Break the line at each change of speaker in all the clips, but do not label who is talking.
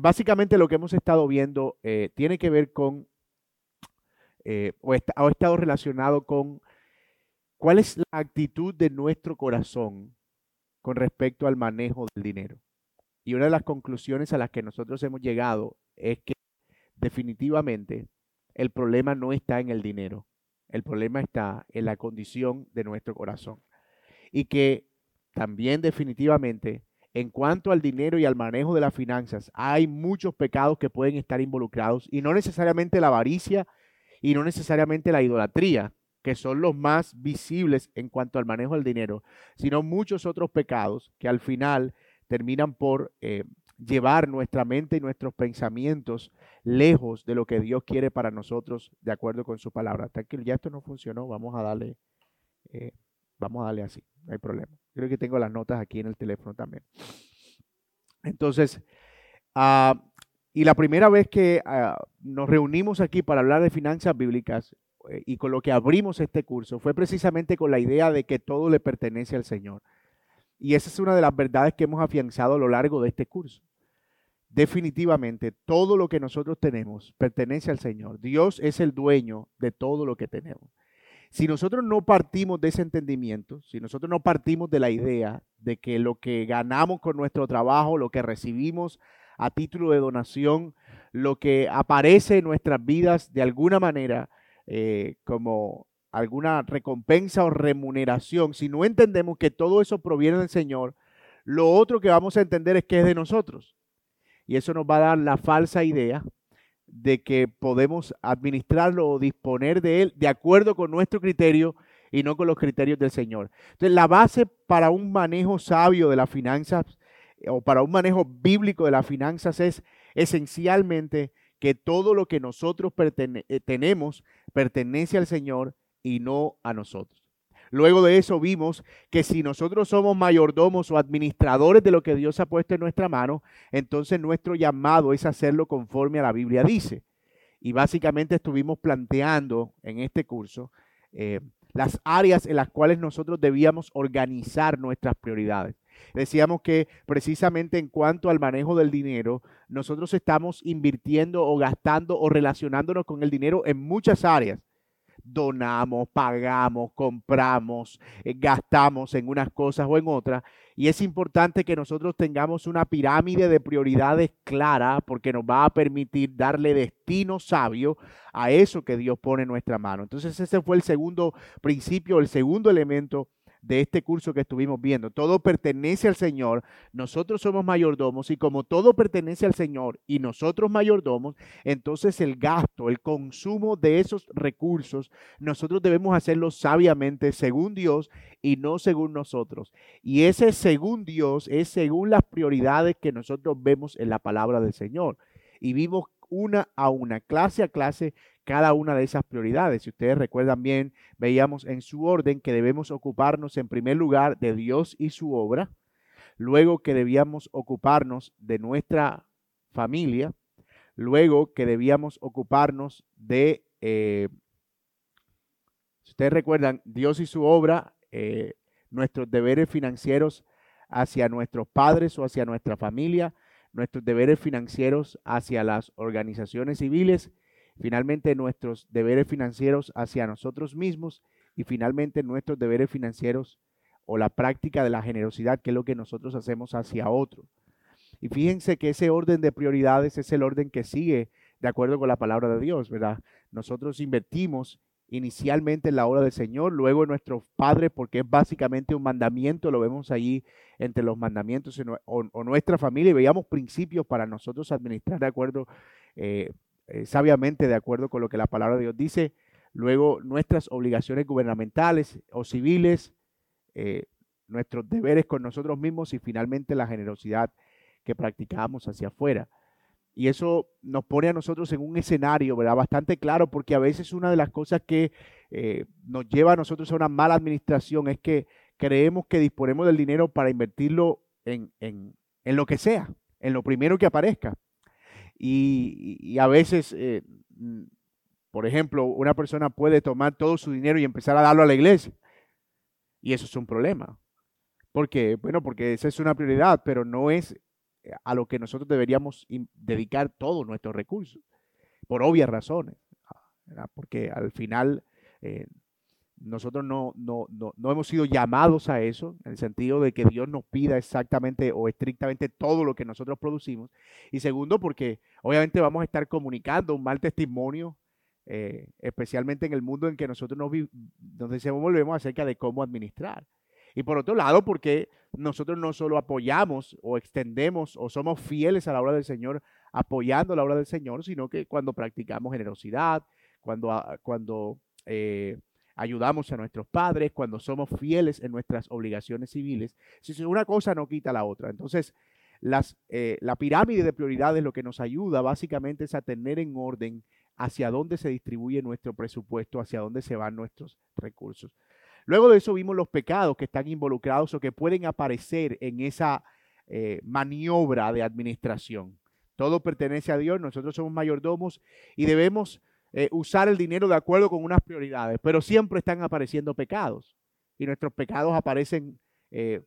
básicamente lo que hemos estado viendo eh, tiene que ver con, eh, o, ha estado relacionado con cuál es la actitud de nuestro corazón con respecto al manejo del dinero. Y una de las conclusiones a las que nosotros hemos llegado es que definitivamente el problema no está en el dinero, el problema está en la condición de nuestro corazón. Y que también definitivamente en cuanto al dinero y al manejo de las finanzas, hay muchos pecados que pueden estar involucrados y no necesariamente la avaricia y no necesariamente la idolatría, que son los más visibles en cuanto al manejo del dinero, sino muchos otros pecados que al final terminan por eh, llevar nuestra mente y nuestros pensamientos lejos de lo que Dios quiere para nosotros de acuerdo con su palabra. Hasta que ya esto no funcionó, vamos a darle, eh, vamos a darle así, no hay problema. Creo que tengo las notas aquí en el teléfono también. Entonces, ah, y la primera vez que ah, nos reunimos aquí para hablar de finanzas bíblicas eh, y con lo que abrimos este curso fue precisamente con la idea de que todo le pertenece al Señor. Y esa es una de las verdades que hemos afianzado a lo largo de este curso. Definitivamente, todo lo que nosotros tenemos pertenece al Señor. Dios es el dueño de todo lo que tenemos. Si nosotros no partimos de ese entendimiento, si nosotros no partimos de la idea de que lo que ganamos con nuestro trabajo, lo que recibimos a título de donación, lo que aparece en nuestras vidas de alguna manera eh, como alguna recompensa o remuneración, si no entendemos que todo eso proviene del Señor, lo otro que vamos a entender es que es de nosotros. Y eso nos va a dar la falsa idea de que podemos administrarlo o disponer de él de acuerdo con nuestro criterio y no con los criterios del Señor. Entonces, la base para un manejo sabio de las finanzas eh, o para un manejo bíblico de las finanzas es esencialmente que todo lo que nosotros eh, tenemos pertenece al Señor y no a nosotros. Luego de eso vimos que si nosotros somos mayordomos o administradores de lo que Dios ha puesto en nuestra mano, entonces nuestro llamado es hacerlo conforme a la Biblia dice. Y básicamente estuvimos planteando en este curso eh, las áreas en las cuales nosotros debíamos organizar nuestras prioridades. Decíamos que precisamente en cuanto al manejo del dinero, nosotros estamos invirtiendo o gastando o relacionándonos con el dinero en muchas áreas donamos, pagamos, compramos, eh, gastamos en unas cosas o en otras. Y es importante que nosotros tengamos una pirámide de prioridades clara porque nos va a permitir darle destino sabio a eso que Dios pone en nuestra mano. Entonces ese fue el segundo principio, el segundo elemento de este curso que estuvimos viendo. Todo pertenece al Señor, nosotros somos mayordomos y como todo pertenece al Señor y nosotros mayordomos, entonces el gasto, el consumo de esos recursos, nosotros debemos hacerlo sabiamente según Dios y no según nosotros. Y ese según Dios es según las prioridades que nosotros vemos en la palabra del Señor. Y vimos una a una, clase a clase, cada una de esas prioridades. Si ustedes recuerdan bien, veíamos en su orden que debemos ocuparnos en primer lugar de Dios y su obra, luego que debíamos ocuparnos de nuestra familia, luego que debíamos ocuparnos de, eh, si ustedes recuerdan, Dios y su obra, eh, nuestros deberes financieros hacia nuestros padres o hacia nuestra familia, nuestros deberes financieros hacia las organizaciones civiles, finalmente nuestros deberes financieros hacia nosotros mismos y finalmente nuestros deberes financieros o la práctica de la generosidad, que es lo que nosotros hacemos hacia otro. Y fíjense que ese orden de prioridades es el orden que sigue de acuerdo con la palabra de Dios, ¿verdad? Nosotros invertimos inicialmente en la obra del Señor, luego en nuestros padres, porque es básicamente un mandamiento, lo vemos allí entre los mandamientos o, nuestra familia, y veíamos principios para nosotros administrar de acuerdo, eh, eh, sabiamente de acuerdo con lo que la palabra de Dios dice, luego nuestras obligaciones gubernamentales o civiles, eh, nuestros deberes con nosotros mismos y finalmente la generosidad que practicamos hacia afuera. Y eso nos pone a nosotros en un escenario, ¿verdad? Bastante claro, porque a veces una de las cosas que eh, nos lleva a nosotros a una mala administración es que creemos que disponemos del dinero para invertirlo en, lo que sea, en lo primero que aparezca. Y, a veces, eh, mm, por ejemplo, una persona puede tomar todo su dinero y empezar a darlo a la iglesia. Y eso es un problema. ¿Por qué? Bueno, porque esa es una prioridad, pero no es a lo que nosotros deberíamos dedicar todos nuestros recursos, por obvias razones, porque al final eh, nosotros no, no, no, hemos sido llamados a eso, en el sentido de que Dios nos pida exactamente o estrictamente todo lo que nosotros producimos. Y segundo, porque obviamente vamos a estar comunicando un mal testimonio, eh, especialmente en el mundo en que nosotros nos, nos desenvolvemos acerca de cómo administrar. Y por otro lado, porque nosotros no solo apoyamos o extendemos o somos fieles a la obra del Señor, apoyando la obra del Señor, sino que cuando practicamos generosidad, cuando, ah, cuando eh, ayudamos a nuestros padres, cuando somos fieles en nuestras obligaciones civiles, si una cosa no quita la otra. Entonces, las, eh, la pirámide de prioridades lo que nos ayuda básicamente es a tener en orden hacia dónde se distribuye nuestro presupuesto, hacia dónde se van nuestros recursos. Luego de eso vimos los pecados que están involucrados o que pueden aparecer en esa eh, maniobra de administración. Todo pertenece a Dios, nosotros somos mayordomos y debemos eh, usar el dinero de acuerdo con unas prioridades, pero siempre están apareciendo pecados y nuestros pecados aparecen eh,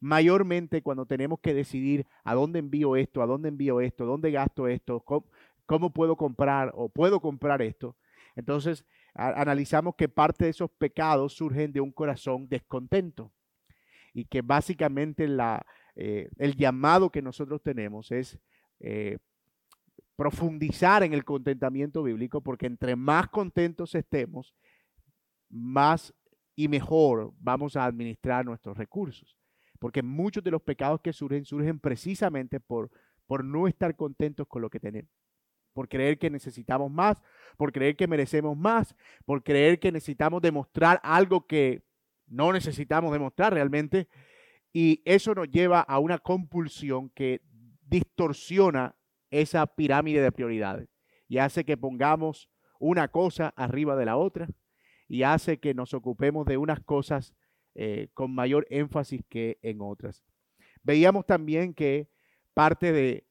mayormente cuando tenemos que decidir a dónde envío esto, a dónde envío esto, dónde gasto esto, cómo puedo comprar o puedo comprar esto. Entonces, analizamos que parte de esos pecados surgen de un corazón descontento y que básicamente eh, el llamado que nosotros tenemos es eh, profundizar en el contentamiento bíblico porque entre más contentos estemos, más y mejor vamos a administrar nuestros recursos. Porque muchos de los pecados que surgen surgen precisamente por, por no estar contentos con lo que tenemos por creer que necesitamos más, por creer que merecemos más, por creer que necesitamos demostrar algo que no necesitamos demostrar realmente. Y eso nos lleva a una compulsión que distorsiona esa pirámide de prioridades y hace que pongamos una cosa arriba de la otra y hace que nos ocupemos de unas cosas eh, con mayor énfasis que en otras. Veíamos también que parte de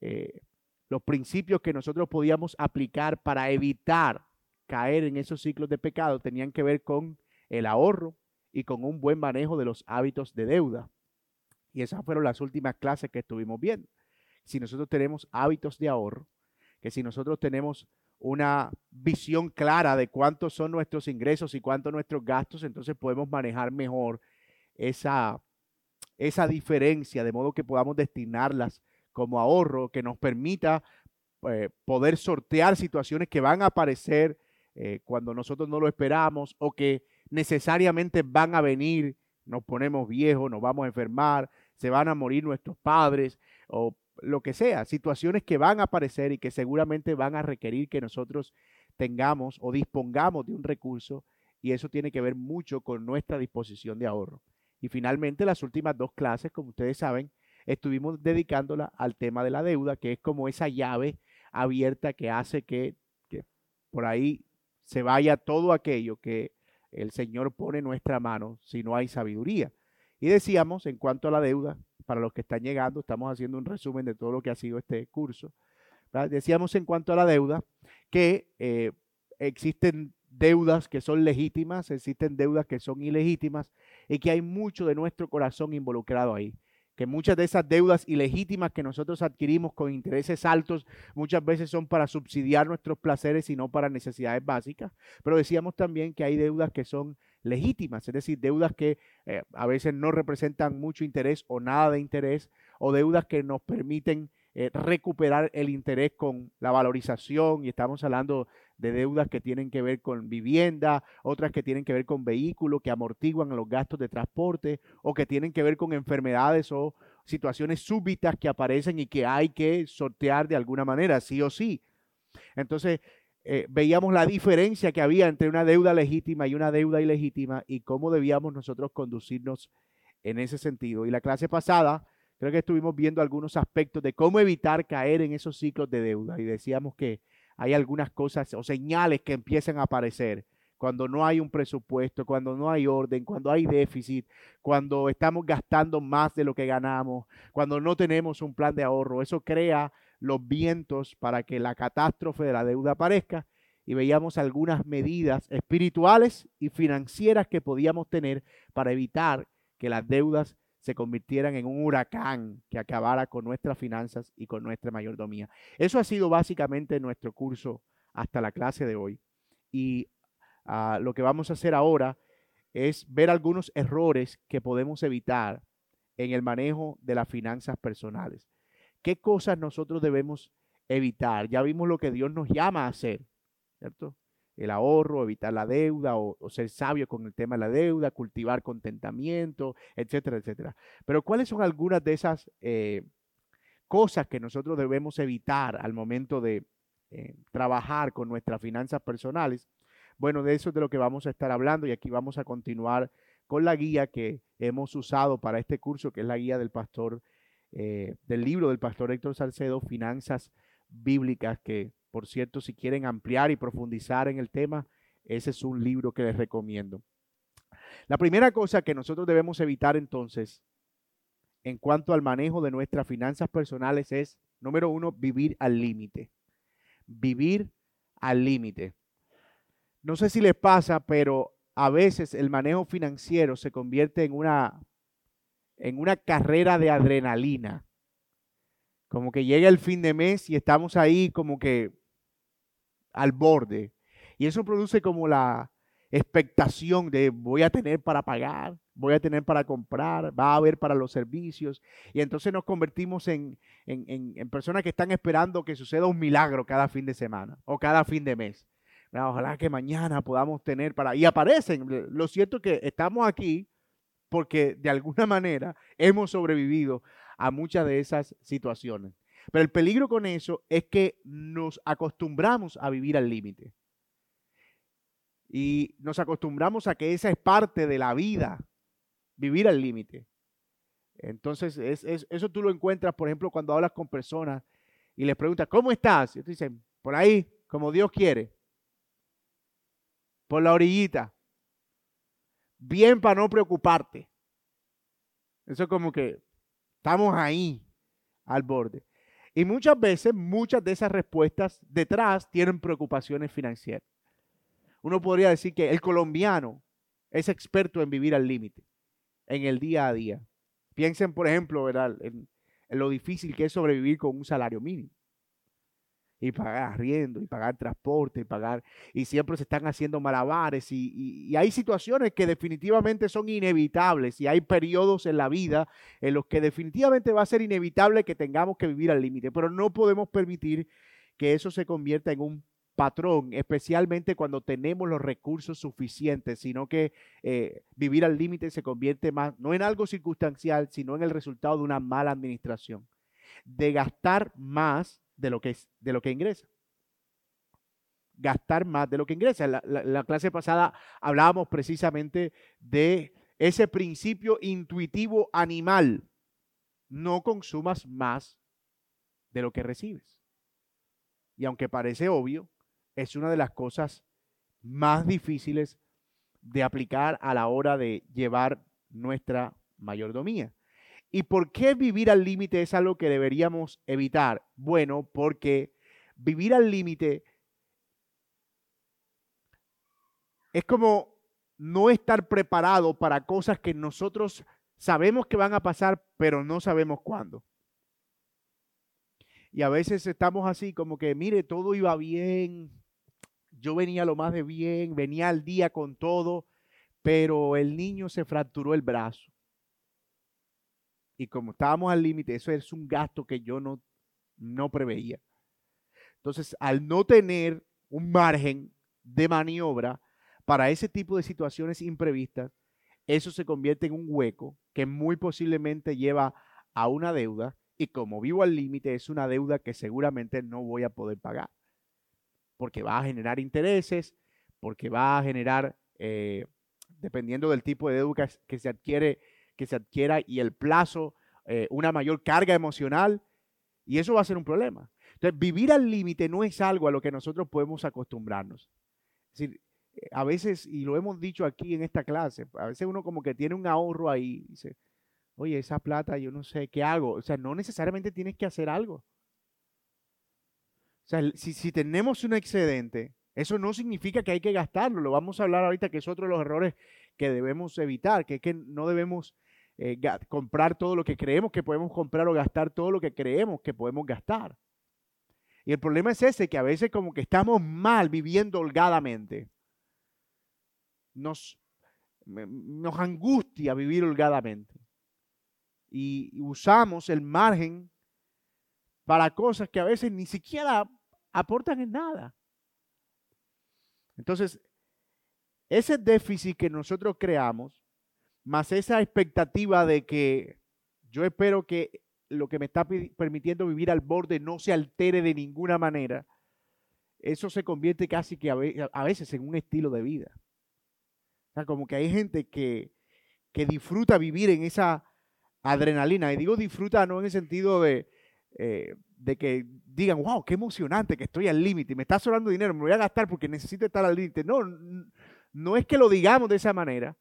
eh, los principios que nosotros podíamos aplicar para evitar caer en esos ciclos de pecado tenían que ver con el ahorro y con un buen manejo de los hábitos de deuda. Y esas fueron las últimas clases que estuvimos viendo. Si nosotros tenemos hábitos de ahorro, que si nosotros tenemos una visión clara de cuántos son nuestros ingresos y cuántos nuestros gastos, entonces podemos manejar mejor esa, esa diferencia, de modo que podamos destinarlas como ahorro que nos permita eh, poder sortear situaciones que van a aparecer eh, cuando nosotros no lo esperamos o que necesariamente van a venir, nos ponemos viejos, nos vamos a enfermar, se van a morir nuestros padres o lo que sea, situaciones que van a aparecer y que seguramente van a requerir que nosotros tengamos o dispongamos de un recurso y eso tiene que ver mucho con nuestra disposición de ahorro. Y finalmente las últimas dos clases, como ustedes saben, estuvimos dedicándola al tema de la deuda, que es como esa llave abierta que hace que, por ahí se vaya todo aquello que el Señor pone en nuestra mano si no hay sabiduría. Y decíamos, en cuanto a la deuda, para los que están llegando, estamos haciendo un resumen de todo lo que ha sido este curso. Decíamos en cuanto a la deuda que eh, existen deudas que son legítimas, existen deudas que son ilegítimas y que hay mucho de nuestro corazón involucrado ahí que muchas de esas deudas ilegítimas que nosotros adquirimos con intereses altos muchas veces son para subsidiar nuestros placeres y no para necesidades básicas. Pero decíamos también que hay deudas que son legítimas, es decir, deudas que eh, a veces no representan mucho interés o nada de interés, o deudas que nos permiten eh, recuperar el interés con la valorización, y estamos hablando de deudas que tienen que ver con vivienda, otras que tienen que ver con vehículos que amortiguan los gastos de transporte, o que tienen que ver con enfermedades o situaciones súbitas que aparecen y que hay que sortear de alguna manera, sí o sí. Entonces, eh, veíamos la diferencia que había entre una deuda legítima y una deuda ilegítima y cómo debíamos nosotros conducirnos en ese sentido. Y la clase pasada creo que estuvimos viendo algunos aspectos de cómo evitar caer en esos ciclos de deuda y decíamos que hay algunas cosas o señales que empiezan a aparecer cuando no hay un presupuesto, cuando no hay orden, cuando hay déficit, cuando estamos gastando más de lo que ganamos, cuando no tenemos un plan de ahorro. Eso crea los vientos para que la catástrofe de la deuda aparezca y veíamos algunas medidas espirituales y financieras que podíamos tener para evitar que las deudas se convirtieran en un huracán que acabara con nuestras finanzas y con nuestra mayordomía. Eso ha sido básicamente nuestro curso hasta la clase de hoy. Y ah, lo que vamos a hacer ahora es ver algunos errores que podemos evitar en el manejo de las finanzas personales. ¿Qué cosas nosotros debemos evitar? Ya vimos lo que Dios nos llama a hacer, ¿cierto? El ahorro, evitar la deuda o, ser sabio con el tema de la deuda, cultivar contentamiento, etcétera, etcétera. Pero ¿cuáles son algunas de esas eh, cosas que nosotros debemos evitar al momento de eh, trabajar con nuestras finanzas personales? Bueno, de eso es de lo que vamos a estar hablando y aquí vamos a continuar con la guía que hemos usado para este curso, que es la guía del pastor, eh, del libro del pastor Héctor Salcedo, Finanzas Bíblicas, que por cierto, si quieren ampliar y profundizar en el tema, ese es un libro que les recomiendo. La primera cosa que nosotros debemos evitar entonces en cuanto al manejo de nuestras finanzas personales es, número uno, vivir al límite. Vivir al límite. No sé si les pasa, pero a veces el manejo financiero se convierte en una, en una carrera de adrenalina. Como que llega el fin de mes y estamos ahí como que al borde. Y eso produce como la expectación de voy a tener para pagar, voy a tener para comprar, va a haber para los servicios. Y entonces nos convertimos en, en, en personas que están esperando que suceda un milagro cada fin de semana o cada fin de mes. Ojalá que mañana podamos tener para... Y aparecen. Lo cierto es que estamos aquí porque de alguna manera hemos sobrevivido a muchas de esas situaciones. Pero el peligro con eso es que nos acostumbramos a vivir al límite. Y nos acostumbramos a que esa es parte de la vida, vivir al límite. Entonces, eso tú lo encuentras, por ejemplo, cuando hablas con personas y les preguntas, ¿cómo estás? Y te dicen, por ahí, como Dios quiere por la orillita. Bien para no preocuparte. Eso es como que estamos ahí, al borde. Y muchas veces, muchas de esas respuestas detrás tienen preocupaciones financieras. Uno podría decir que el colombiano es experto en vivir al límite, en el día a día. Piensen, por ejemplo, en lo difícil que es sobrevivir con un salario mínimo y pagar arriendo y pagar transporte y pagar y siempre se están haciendo malabares y, hay situaciones que definitivamente son inevitables y hay periodos en la vida en los que definitivamente va a ser inevitable que tengamos que vivir al límite, pero no podemos permitir que eso se convierta en un patrón, especialmente cuando tenemos los recursos suficientes, sino que eh, vivir al límite se convierte más, no en algo circunstancial, sino en el resultado de una mala administración, de gastar más de lo que, es, de lo que ingresa. Gastar más de lo que ingresa. La, la clase pasada hablábamos precisamente de ese principio intuitivo animal. No consumas más de lo que recibes. Y aunque parece obvio, es una de las cosas más difíciles de aplicar a la hora de llevar nuestra mayordomía. ¿Y por qué vivir al límite es algo que deberíamos evitar? Bueno, porque vivir al límite es como no estar preparado para cosas que nosotros sabemos que van a pasar, pero no sabemos cuándo. Y a veces estamos así como que, mire, todo iba bien, yo venía lo más de bien, venía al día con todo, pero el niño se fracturó el brazo. Y como estábamos al límite, eso es un gasto que yo no, no preveía. Entonces, al no tener un margen de maniobra para ese tipo de situaciones imprevistas, eso se convierte en un hueco que muy posiblemente lleva a una deuda y como vivo al límite es una deuda que seguramente no voy a poder pagar porque va a generar intereses, porque va a generar, eh, dependiendo del tipo de deuda que se adquiere, que se adquiera y el plazo, eh, una mayor carga emocional, y eso va a ser un problema. Entonces, vivir al límite no es algo a lo que nosotros podemos acostumbrarnos. Es decir, eh, a veces, y lo hemos dicho aquí en esta clase, a veces uno como que tiene un ahorro ahí, dice, oye, esa plata yo no sé qué hago. O sea, no necesariamente tienes que hacer algo. O sea, si, si tenemos un excedente, eso no significa que hay que gastarlo. Lo vamos a hablar ahorita, que es otro de los errores que debemos evitar, que es que no debemos eh, comprar todo lo que creemos que podemos comprar o gastar todo lo que creemos que podemos gastar. Y el problema es ese, que a veces como que estamos mal viviendo holgadamente. Nos, nos angustia vivir holgadamente. Y usamos el margen para cosas que a veces ni siquiera aportan en nada. Entonces, ese déficit que nosotros creamos, más esa expectativa de que yo espero que lo que me está permitiendo vivir al borde no se altere de ninguna manera, eso se convierte casi que a veces en un estilo de vida. O sea, como que hay gente que, que disfruta vivir en esa adrenalina. Y digo disfruta no en el sentido de, eh, de que digan, wow, qué emocionante que estoy al límite, me está sobrando dinero, me voy a gastar porque necesito estar al límite. No, no es que lo digamos de esa manera,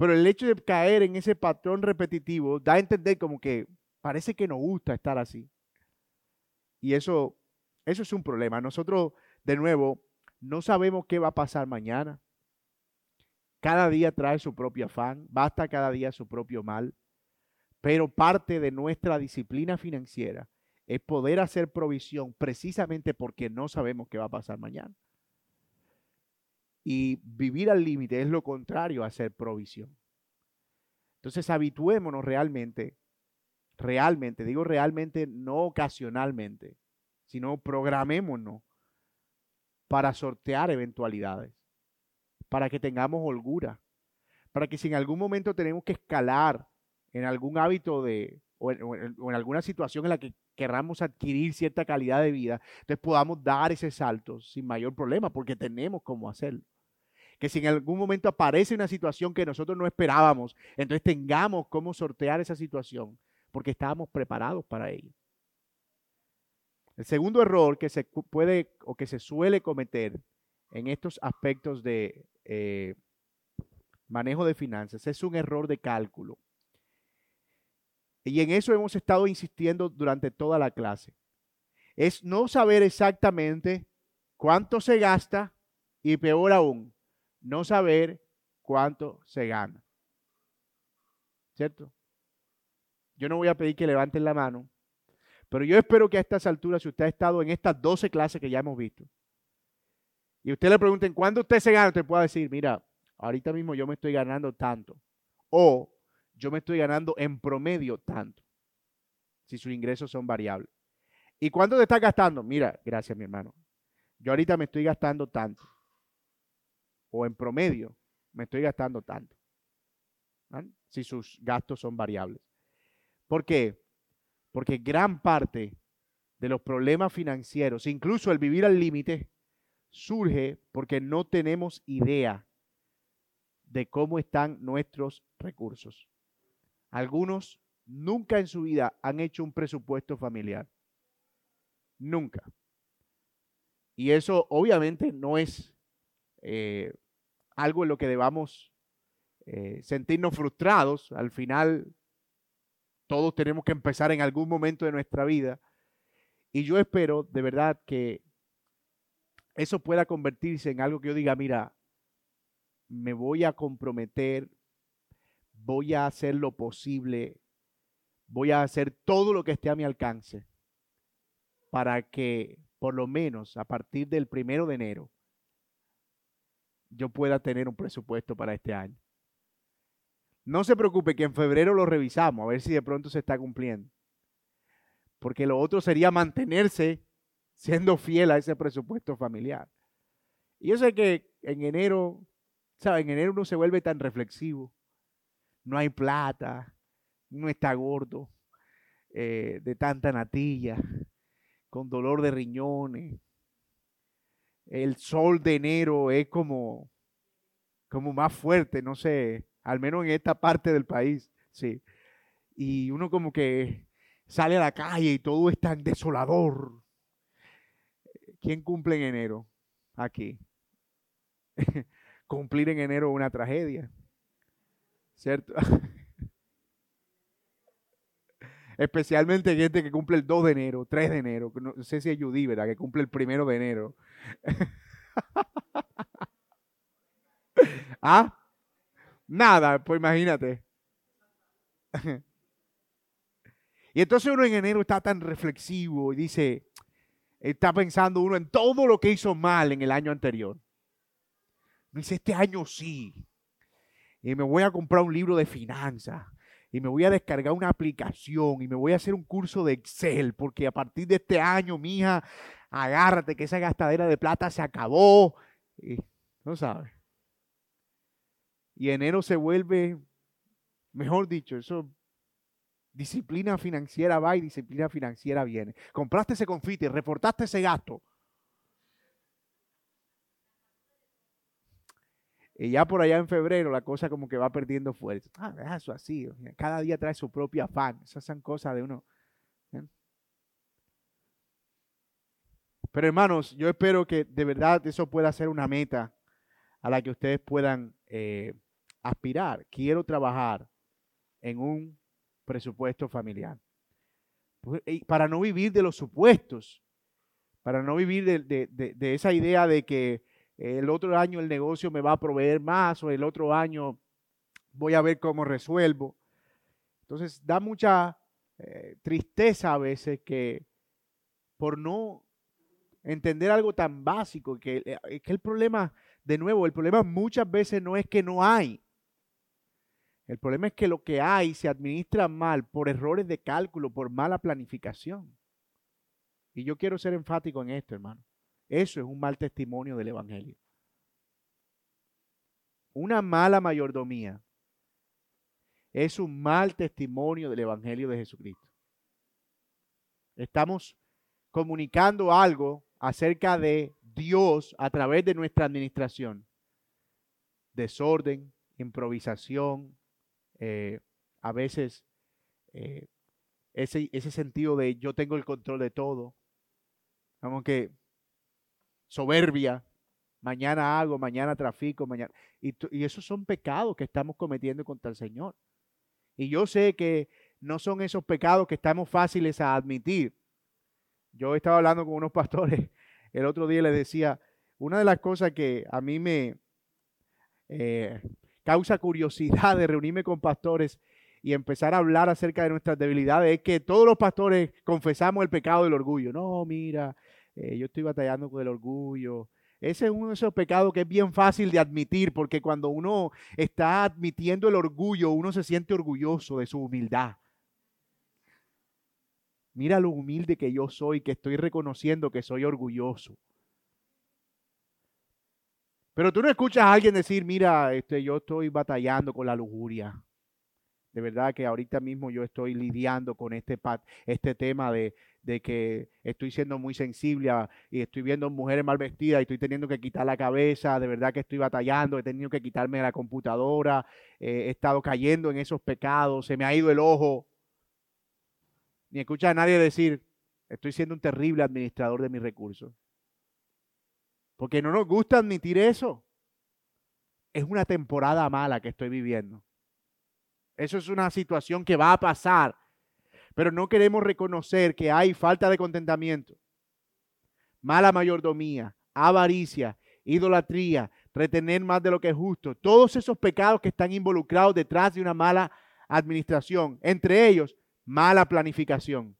pero el hecho de caer en ese patrón repetitivo da a entender como que parece que nos gusta estar así. Y eso, eso es un problema. Nosotros, de nuevo, no sabemos qué va a pasar mañana. Cada día trae su propio afán, basta cada día su propio mal. Pero parte de nuestra disciplina financiera es poder hacer provisión precisamente porque no sabemos qué va a pasar mañana. Y vivir al límite es lo contrario a hacer provisión. Entonces habituémonos realmente, realmente, digo realmente, no ocasionalmente, sino programémonos para sortear eventualidades, para que tengamos holgura, para que si en algún momento tenemos que escalar en algún hábito de, o en, alguna situación en la que querramos adquirir cierta calidad de vida, entonces podamos dar ese salto sin mayor problema, porque tenemos cómo hacerlo. Que si en algún momento aparece una situación que nosotros no esperábamos, entonces tengamos cómo sortear esa situación, porque estábamos preparados para ello. El segundo error que se puede o que se suele cometer en estos aspectos de eh, manejo de finanzas es un error de cálculo. Y en eso hemos estado insistiendo durante toda la clase. Es no saber exactamente cuánto se gasta y peor aún, no saber cuánto se gana. ¿Cierto? Yo no voy a pedir que levanten la mano, pero yo espero que a estas alturas, si usted ha estado en estas 12 clases que ya hemos visto, y usted le pregunten, ¿cuándo usted se gana? Usted puede decir, mira, ahorita mismo yo me estoy ganando tanto. O yo me estoy ganando en promedio tanto, si sus ingresos son variables. ¿Y cuánto te estás gastando? Mira, gracias mi hermano. Yo ahorita me estoy gastando tanto. O en promedio me estoy gastando tanto. Si sus gastos son variables. ¿Por qué? Porque gran parte de los problemas financieros, incluso el vivir al límite, surge porque no tenemos idea de cómo están nuestros recursos. Algunos nunca en su vida han hecho un presupuesto familiar. Nunca. Y eso obviamente no es eh, algo en lo que debamos eh, sentirnos frustrados. Al final, todos tenemos que empezar en algún momento de nuestra vida. Y yo espero de verdad que eso pueda convertirse en algo que yo diga, mira, me voy a comprometer voy a hacer lo posible, voy a hacer todo lo que esté a mi alcance para que por lo menos a partir del primero de enero yo pueda tener un presupuesto para este año. No se preocupe que en febrero lo revisamos, a ver si de pronto se está cumpliendo. Porque lo otro sería mantenerse siendo fiel a ese presupuesto familiar. Y yo sé que en enero, ¿saben? En enero uno se vuelve tan reflexivo no hay plata, no está gordo, eh, de tanta natilla, con dolor de riñones. El sol de enero es como, como más fuerte, no sé, al menos en esta parte del país, sí. Y uno como que sale a la calle y todo es tan desolador. ¿Quién cumple en enero? Aquí. Cumplir en enero una tragedia. ¿cierto? Especialmente gente que cumple el 2 de enero, 3 de enero, no sé si es Judy, ¿verdad? Que cumple el primero de enero. ¿Ah? Nada, pues imagínate. y entonces uno en enero está tan reflexivo y dice, está pensando uno en todo lo que hizo mal en el año anterior. Dice, este año sí. Y me voy a comprar un libro de finanzas. Y me voy a descargar una aplicación. Y me voy a hacer un curso de Excel. Porque a partir de este año, mija, agárrate que esa gastadera de plata se acabó. Y, no sabes. Y enero se vuelve, mejor dicho, eso Disciplina financiera va y disciplina financiera viene. Compraste ese confite, reportaste ese gasto. Y ya por allá en febrero la cosa como que va perdiendo fuerza. Ah, eso así. Cada día trae su propio afán. Esas son cosas de uno. Pero hermanos, yo espero que de verdad eso pueda ser una meta a la que ustedes puedan eh, aspirar. Quiero trabajar en un presupuesto familiar. Pues, para no vivir de los supuestos, para no vivir de, esa idea de que el otro año el negocio me va a proveer más o el otro año voy a ver cómo resuelvo. Entonces da mucha eh, tristeza a veces que por no entender algo tan básico, que, eh, que el problema, de nuevo, el problema muchas veces no es que no hay, el problema es que lo que hay se administra mal por errores de cálculo, por mala planificación. Y yo quiero ser enfático en esto, hermano. Eso es un mal testimonio del Evangelio. Una mala mayordomía es un mal testimonio del Evangelio de Jesucristo. Estamos comunicando algo acerca de Dios a través de nuestra administración. Desorden, improvisación, eh, a veces eh, ese, ese sentido de yo tengo el control de todo, como que soberbia, mañana hago, mañana trafico, mañana. Y, y, esos son pecados que estamos cometiendo contra el Señor. Y yo sé que no son esos pecados que estamos fáciles a admitir. Yo estaba hablando con unos pastores el otro día les decía, una de las cosas que a mí me, eh, causa curiosidad de reunirme con pastores y empezar a hablar acerca de nuestras debilidades es que todos los pastores confesamos el pecado del orgullo. No, mira, eh, yo estoy batallando con el orgullo. Ese es uno de esos pecados que es bien fácil de admitir, porque cuando uno está admitiendo el orgullo, uno se siente orgulloso de su humildad. Mira lo humilde que yo soy, que estoy reconociendo que soy orgulloso. Pero tú no escuchas a alguien decir, mira, este, yo estoy batallando con la lujuria. De verdad que ahorita mismo yo estoy lidiando con este, este tema de, que estoy siendo muy sensible y estoy viendo mujeres mal vestidas y estoy teniendo que quitar la cabeza, de verdad que estoy batallando, he tenido que quitarme la computadora, eh, he estado cayendo en esos pecados, se me ha ido el ojo. Ni escucha a nadie decir, estoy siendo un terrible administrador de mis recursos. Porque no nos gusta admitir eso. Es una temporada mala que estoy viviendo. Eso es una situación que va a pasar. Pero no queremos reconocer que hay falta de contentamiento, mala mayordomía, avaricia, idolatría, retener más de lo que es justo. Todos esos pecados que están involucrados detrás de una mala administración. Entre ellos, mala planificación.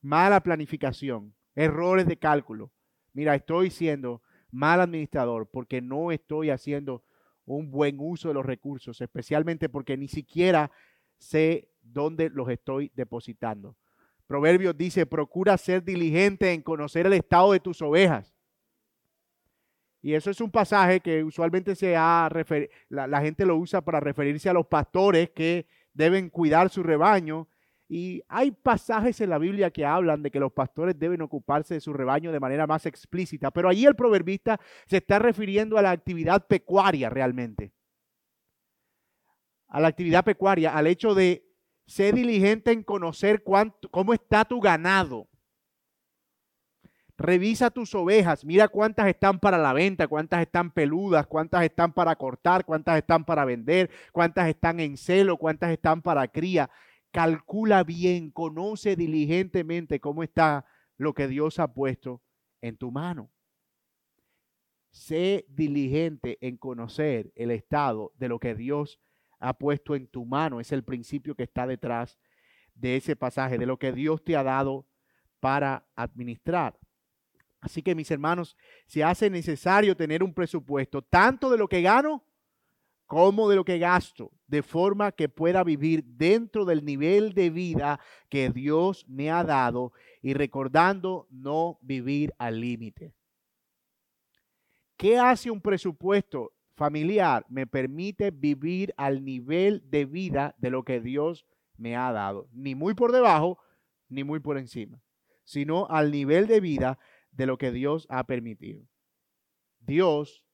Mala planificación. Errores de cálculo mira, estoy siendo mal administrador porque no estoy haciendo un buen uso de los recursos, especialmente porque ni siquiera sé dónde los estoy depositando. Proverbios dice, procura ser diligente en conocer el estado de tus ovejas. Y eso es un pasaje que usualmente se ha la, la gente lo usa para referirse a los pastores que deben cuidar su rebaño y hay pasajes en la Biblia que hablan de que los pastores deben ocuparse de su rebaño de manera más explícita, pero allí el proverbista se está refiriendo a la actividad pecuaria realmente. A la actividad pecuaria, al hecho de ser diligente en conocer cuánto, cómo está tu ganado. Revisa tus ovejas, mira cuántas están para la venta, cuántas están peludas, cuántas están para cortar, cuántas están para vender, cuántas están en celo, cuántas están para cría calcula bien, conoce diligentemente cómo está lo que Dios ha puesto en tu mano. Sé diligente en conocer el estado de lo que Dios ha puesto en tu mano. Es el principio que está detrás de ese pasaje, de lo que Dios te ha dado para administrar. Así que mis hermanos, se hace necesario tener un presupuesto, tanto de lo que gano como de lo que gasto, de forma que pueda vivir dentro del nivel de vida que Dios me ha dado y recordando no vivir al límite. ¿Qué hace un presupuesto familiar? Me permite vivir al nivel de vida de lo que Dios me ha dado, ni muy por debajo, ni muy por encima, sino al nivel de vida de lo que Dios ha permitido. Dios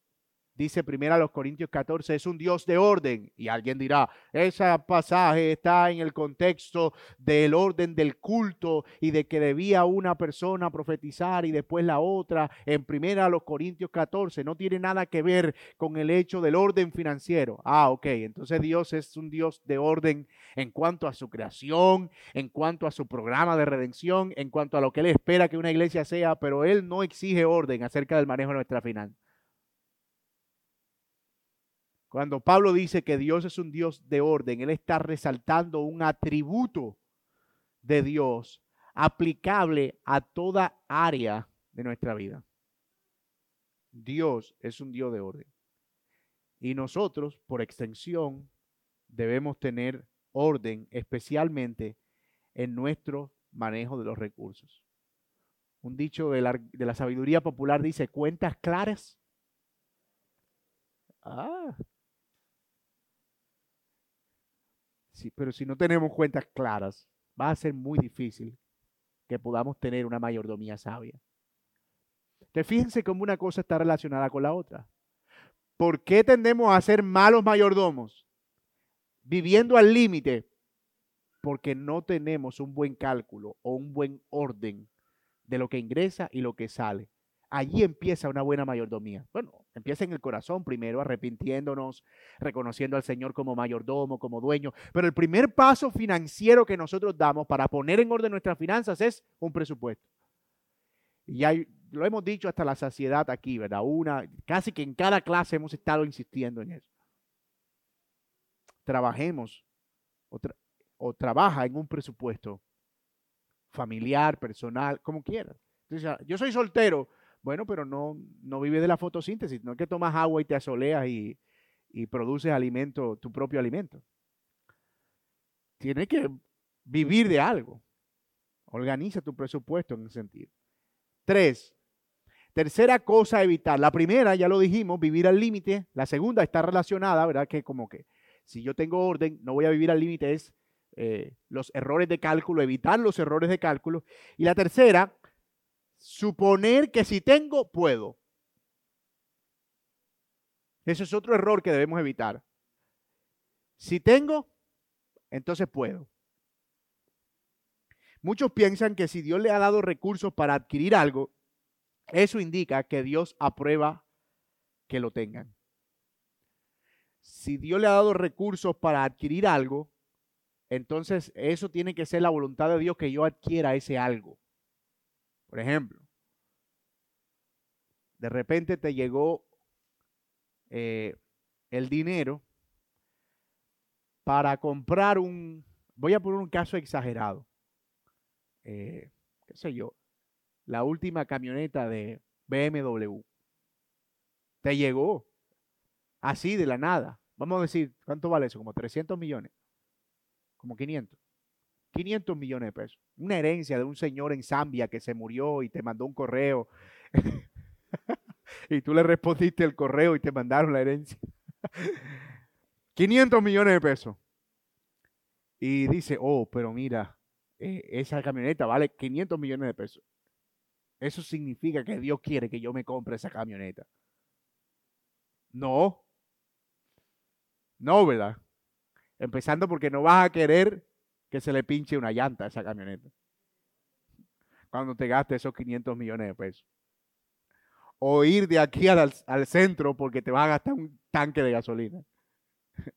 dice primero a los Corintios 14, es un Dios de orden. Y alguien dirá, ese pasaje está en el contexto del orden del culto y de que debía una persona profetizar y después la otra. En primera a los Corintios 14, no tiene nada que ver con el hecho del orden financiero. Ah, ok, entonces Dios es un Dios de orden en cuanto a su creación, en cuanto a su programa de redención, en cuanto a lo que Él espera que una iglesia sea, pero Él no exige orden acerca del manejo de nuestra finanza. Cuando Pablo dice que Dios es un Dios de orden, él está resaltando un atributo de Dios aplicable a toda área de nuestra vida. Dios es un Dios de orden. Y nosotros, por extensión, debemos tener orden, especialmente en nuestro manejo de los recursos. Un dicho de la, sabiduría popular dice, cuentas claras. Ah, pero si no tenemos cuentas claras, va a ser muy difícil que podamos tener una mayordomía sabia. Entonces, fíjense cómo una cosa está relacionada con la otra. ¿Por qué tendemos a ser malos mayordomos? Viviendo al límite, porque no tenemos un buen cálculo o un buen orden de lo que ingresa y lo que sale allí empieza una buena mayordomía. Bueno, empieza en el corazón primero, arrepintiéndonos, reconociendo al Señor como mayordomo, como dueño. Pero el primer paso financiero que nosotros damos para poner en orden nuestras finanzas es un presupuesto. Y ya lo hemos dicho hasta la saciedad aquí, ¿verdad? Una, casi que en cada clase hemos estado insistiendo en eso. Trabajemos o, trabaja en un presupuesto familiar, personal, como quieras. Yo soy soltero, bueno, pero no, no vive de la fotosíntesis, no es que tomas agua y te asoleas y, y produces alimento, tu propio alimento. Tienes que vivir de algo. Organiza tu presupuesto en ese sentido. Tres, tercera cosa evitar. La primera, ya lo dijimos, vivir al límite. La segunda está relacionada, ¿verdad? Que como que si yo tengo orden, no voy a vivir al límite, es eh, los errores de cálculo, evitar los errores de cálculo. Y la tercera, suponer que si tengo, puedo. Ese es otro error que debemos evitar. Si tengo, entonces puedo. Muchos piensan que si Dios le ha dado recursos para adquirir algo, eso indica que Dios aprueba que lo tengan. Si Dios le ha dado recursos para adquirir algo, entonces eso tiene que ser la voluntad de Dios que yo adquiera ese algo. Por ejemplo, de repente te llegó eh, el dinero para comprar un, voy a poner un caso exagerado, eh, qué sé yo, la última camioneta de BMW. Te llegó así de la nada. Vamos a decir, ¿cuánto vale eso? Como 300 millones, como 500. 500 millones de pesos. Una herencia de un señor en Zambia que se murió y te mandó un correo. y tú le respondiste el correo y te mandaron la herencia. 500 millones de pesos. Y dice, oh, pero mira, eh, esa camioneta vale 500 millones de pesos. Eso significa que Dios quiere que yo me compre esa camioneta. No. No, ¿verdad? Empezando porque no vas a querer que se le pinche una llanta a esa camioneta. Cuando te gastes esos 500 millones de pesos. O ir de aquí al, al centro porque te vas a gastar un tanque de gasolina.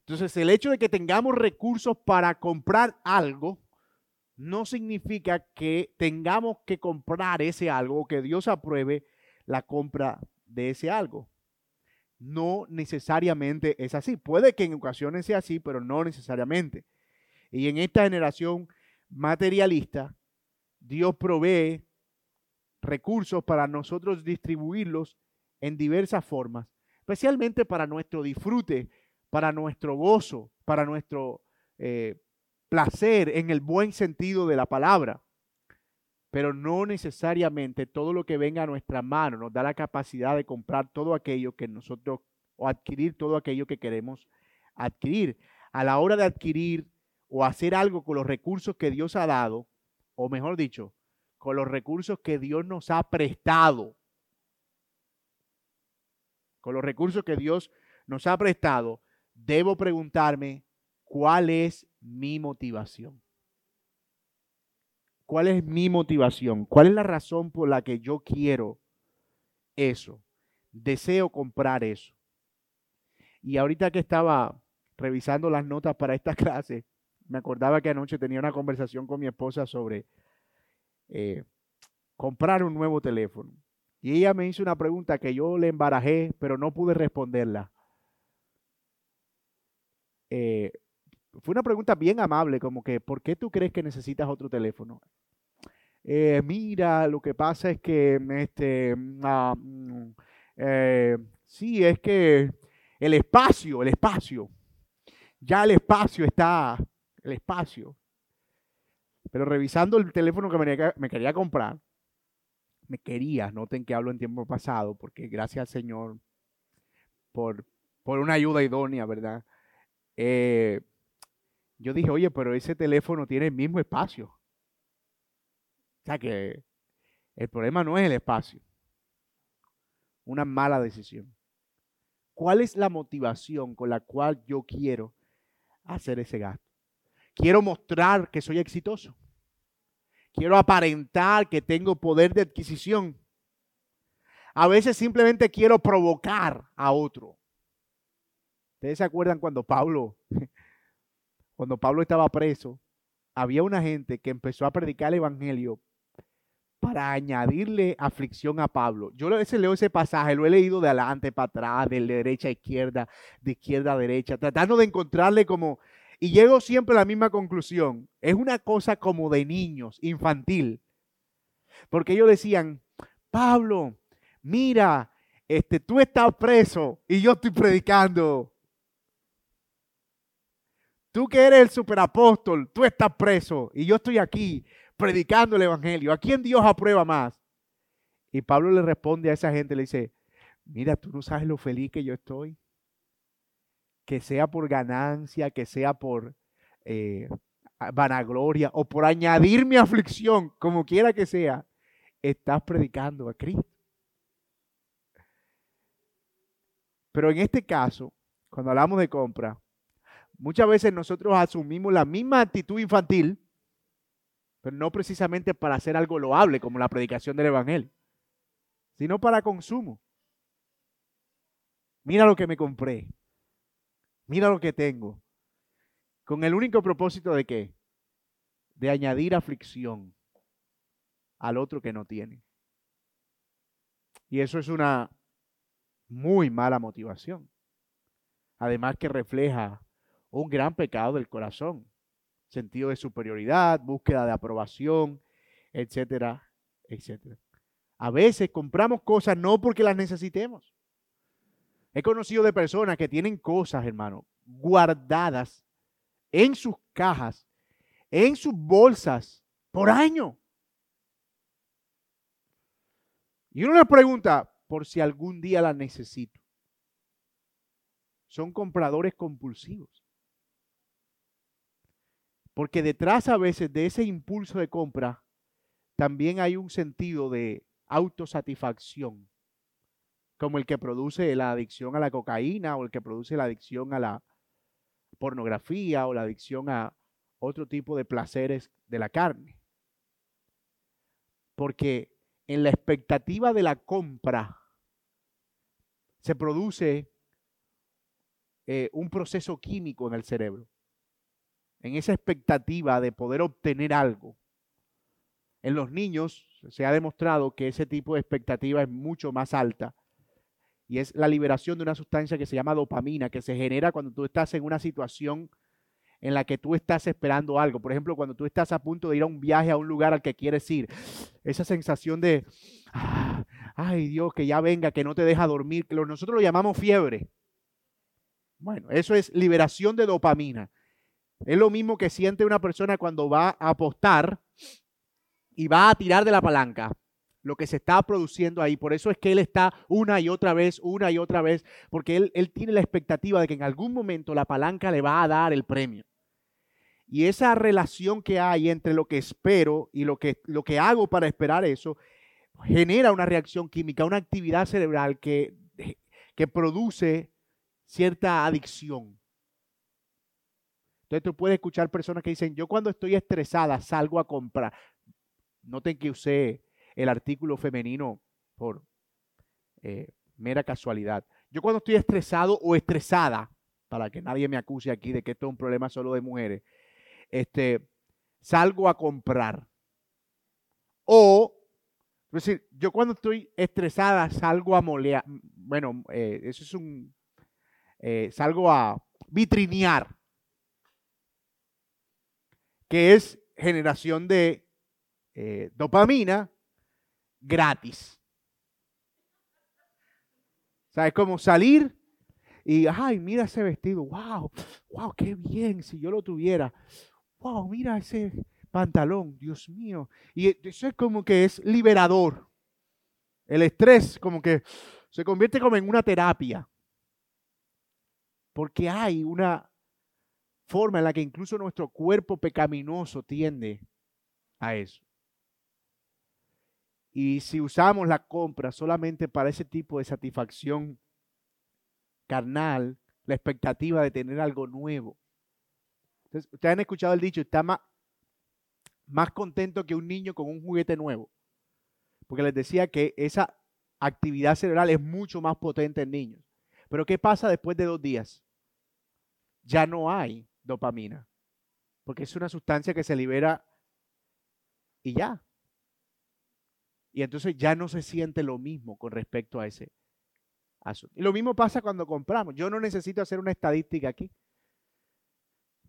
Entonces, el hecho de que tengamos recursos para comprar algo no significa que tengamos que comprar ese algo o que Dios apruebe la compra de ese algo. no necesariamente es así. Puede que en ocasiones sea así, pero no necesariamente. Y en esta generación materialista, Dios provee recursos para nosotros distribuirlos en diversas formas, especialmente para nuestro disfrute, para nuestro gozo, para nuestro eh, placer en el buen sentido de la palabra. Pero no necesariamente todo lo que venga a nuestra mano nos da la capacidad de comprar todo aquello que nosotros, o adquirir todo aquello que queremos adquirir. A la hora de adquirir o hacer algo con los recursos que Dios ha dado, o mejor dicho, con los recursos que Dios nos ha prestado, con los recursos que Dios nos ha prestado, debo preguntarme cuál es mi motivación. ¿Cuál es mi motivación? ¿Cuál es la razón por la que yo quiero eso? Deseo comprar eso. Y ahorita que estaba revisando las notas para esta clase, me acordaba que anoche tenía una conversación con mi esposa sobre eh, comprar un nuevo teléfono. Y ella me hizo una pregunta que yo le embarajé, pero no pude responderla. Eh, fue una pregunta bien amable, como que, ¿por qué tú crees que necesitas otro teléfono? Eh, mira, lo que pasa es que, este, ah, mm, sí, es que el espacio, el espacio, ya el espacio está, el espacio. Pero revisando el teléfono que me, quería comprar, me quería, noten que hablo en tiempo pasado, porque gracias al Señor por, por una ayuda idónea, ¿verdad? Eh, yo dije, oye, pero ese teléfono tiene el mismo espacio. O sea que el problema no es el espacio. Una mala decisión. ¿Cuál es la motivación con la cual yo quiero hacer ese gasto? Quiero mostrar que soy exitoso. Quiero aparentar que tengo poder de adquisición. A veces simplemente quiero provocar a otro. Ustedes se acuerdan cuando Pablo, cuando Pablo estaba preso, había una gente que empezó a predicar el evangelio para añadirle aflicción a Pablo. Yo a veces leo ese pasaje, lo he leído de adelante para atrás, de derecha a izquierda, de izquierda a derecha, tratando de encontrarle como y llego siempre a la misma conclusión. Es una cosa como de niños, infantil. Porque ellos decían, Pablo, mira, este, tú estás preso y yo estoy predicando. Tú que eres el superapóstol, tú estás preso y yo estoy aquí predicando el evangelio. ¿A quién Dios aprueba más? Y Pablo le responde a esa gente, le dice, mira, tú no sabes lo feliz que yo estoy que sea por ganancia, que sea por eh, vanagloria o por añadir mi aflicción, como quiera que sea, estás predicando a Cristo. Pero en este caso, cuando hablamos de compra, muchas veces nosotros asumimos la misma actitud infantil, pero no precisamente para hacer algo loable como la predicación del Evangelio, sino para consumo. Mira lo que me compré mira lo que tengo. Con el único propósito de qué? De añadir aflicción al otro que no tiene. Y eso es una muy mala motivación. Además que refleja un gran pecado del corazón. Sentido de superioridad, búsqueda de aprobación, etcétera, etcétera. A veces compramos cosas no porque las necesitemos, He conocido de personas que tienen cosas, hermano, guardadas en sus cajas, en sus bolsas, por año. Y uno le pregunta, por si algún día la necesito. Son compradores compulsivos. Porque detrás a veces de ese impulso de compra, también hay un sentido de autosatisfacción como el que produce la adicción a la cocaína o el que produce la adicción a la pornografía o la adicción a otro tipo de placeres de la carne. Porque en la expectativa de la compra se produce eh, un proceso químico en el cerebro. En esa expectativa de poder obtener algo. En los niños se ha demostrado que ese tipo de expectativa es mucho más alta y es la liberación de una sustancia que se llama dopamina, que se genera cuando tú estás en una situación en la que tú estás esperando algo. Por ejemplo, cuando tú estás a punto de ir a un viaje a un lugar al que quieres ir, esa sensación de, ah, ay Dios, que ya venga, que no te deja dormir, que nosotros lo llamamos fiebre. Bueno, eso es liberación de dopamina. Es lo mismo que siente una persona cuando va a apostar y va a tirar de la palanca. Lo que se está produciendo ahí. Por eso es que él está una y otra vez, una y otra vez, porque él, él tiene la expectativa de que en algún momento la palanca le va a dar el premio. Y esa relación que hay entre lo que espero y lo que, lo que hago para esperar eso genera una reacción química, una actividad cerebral que, que produce cierta adicción. Entonces tú puedes escuchar personas que dicen, yo cuando estoy estresada salgo a comprar. Noten que usé el artículo femenino por eh, mera casualidad. Yo cuando estoy estresado o estresada, para que nadie me acuse aquí de que esto es un problema solo de mujeres, este, salgo a comprar. O, es decir, yo cuando estoy estresada salgo a molear. Bueno, eh, eso es un eh, salgo a vitrinear, que es generación de dopamina gratis. O sea, es como salir y, ay, mira ese vestido, wow, wow, qué bien, si yo lo tuviera. Wow, mira ese pantalón, Dios mío. Y eso es como que es liberador. El estrés como que se convierte como en una terapia. Porque hay una forma en la que incluso nuestro cuerpo pecaminoso tiende a eso. Y si usamos la compra solamente para ese tipo de satisfacción carnal, la expectativa de tener algo nuevo. Entonces, ustedes han escuchado el dicho, está más, más contento que un niño con un juguete nuevo. Porque les decía que esa actividad cerebral es mucho más potente en niños. Pero ¿qué pasa después de dos días? ya no hay dopamina, porque es una sustancia que se libera y ya. Y entonces ya no se siente lo mismo con respecto a ese asunto. Y lo mismo pasa cuando compramos. Yo no necesito hacer una estadística aquí.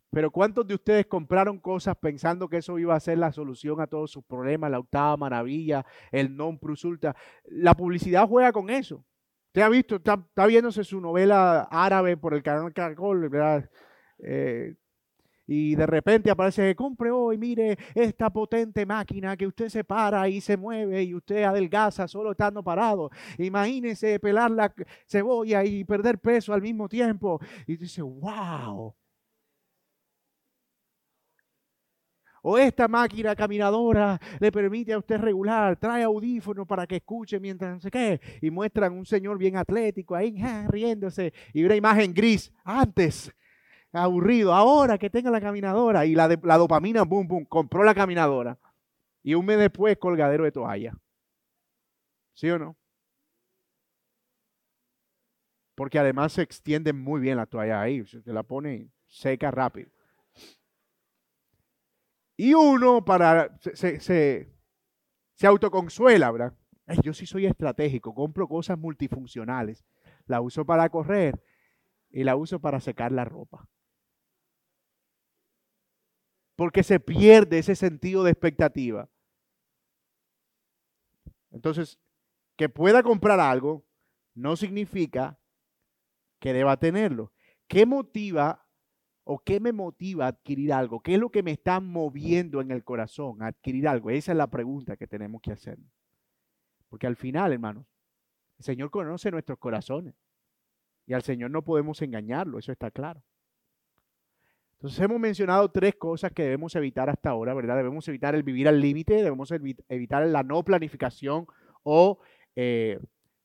Pero ¿cuántos de ustedes compraron cosas pensando que eso iba a ser la solución a todos sus problemas? La octava maravilla, el non plus ultra. La publicidad juega con eso. Usted ha visto, está, viéndose su novela árabe por el canal Caracol, ¿verdad? Eh, y de repente aparece, compre hoy, mire, esta potente máquina que usted se para y se mueve y usted adelgaza solo estando parado. Imagínese pelar la cebolla y perder peso al mismo tiempo. Y dice, wow. O esta máquina caminadora le permite a usted regular, trae audífonos para que escuche mientras no sé qué. Y muestran un señor bien atlético ahí riéndose y una imagen gris antes. Aburrido, ahora que tenga la caminadora y la, de, la dopamina, boom, boom, compró la caminadora. Y un mes después, colgadero de toalla. ¿Sí o no? Porque además se extiende muy bien la toalla ahí, se la pone seca rápido. Y uno para se, se, autoconsuela, ¿verdad? yo sí soy estratégico, compro cosas multifuncionales. La uso para correr y la uso para secar la ropa. Porque se pierde ese sentido de expectativa. Entonces, que pueda comprar algo no significa que deba tenerlo. ¿Qué motiva ¿O qué me motiva a adquirir algo? ¿Qué es lo que me está moviendo en el corazón a adquirir algo? Esa es la pregunta que tenemos que hacer. Porque al final, hermanos, el Señor conoce nuestros corazones. Y al Señor no podemos engañarlo, eso está claro. Entonces hemos mencionado tres cosas que debemos evitar hasta ahora, ¿verdad? Debemos evitar el vivir al límite, debemos evitar la no planificación o eh,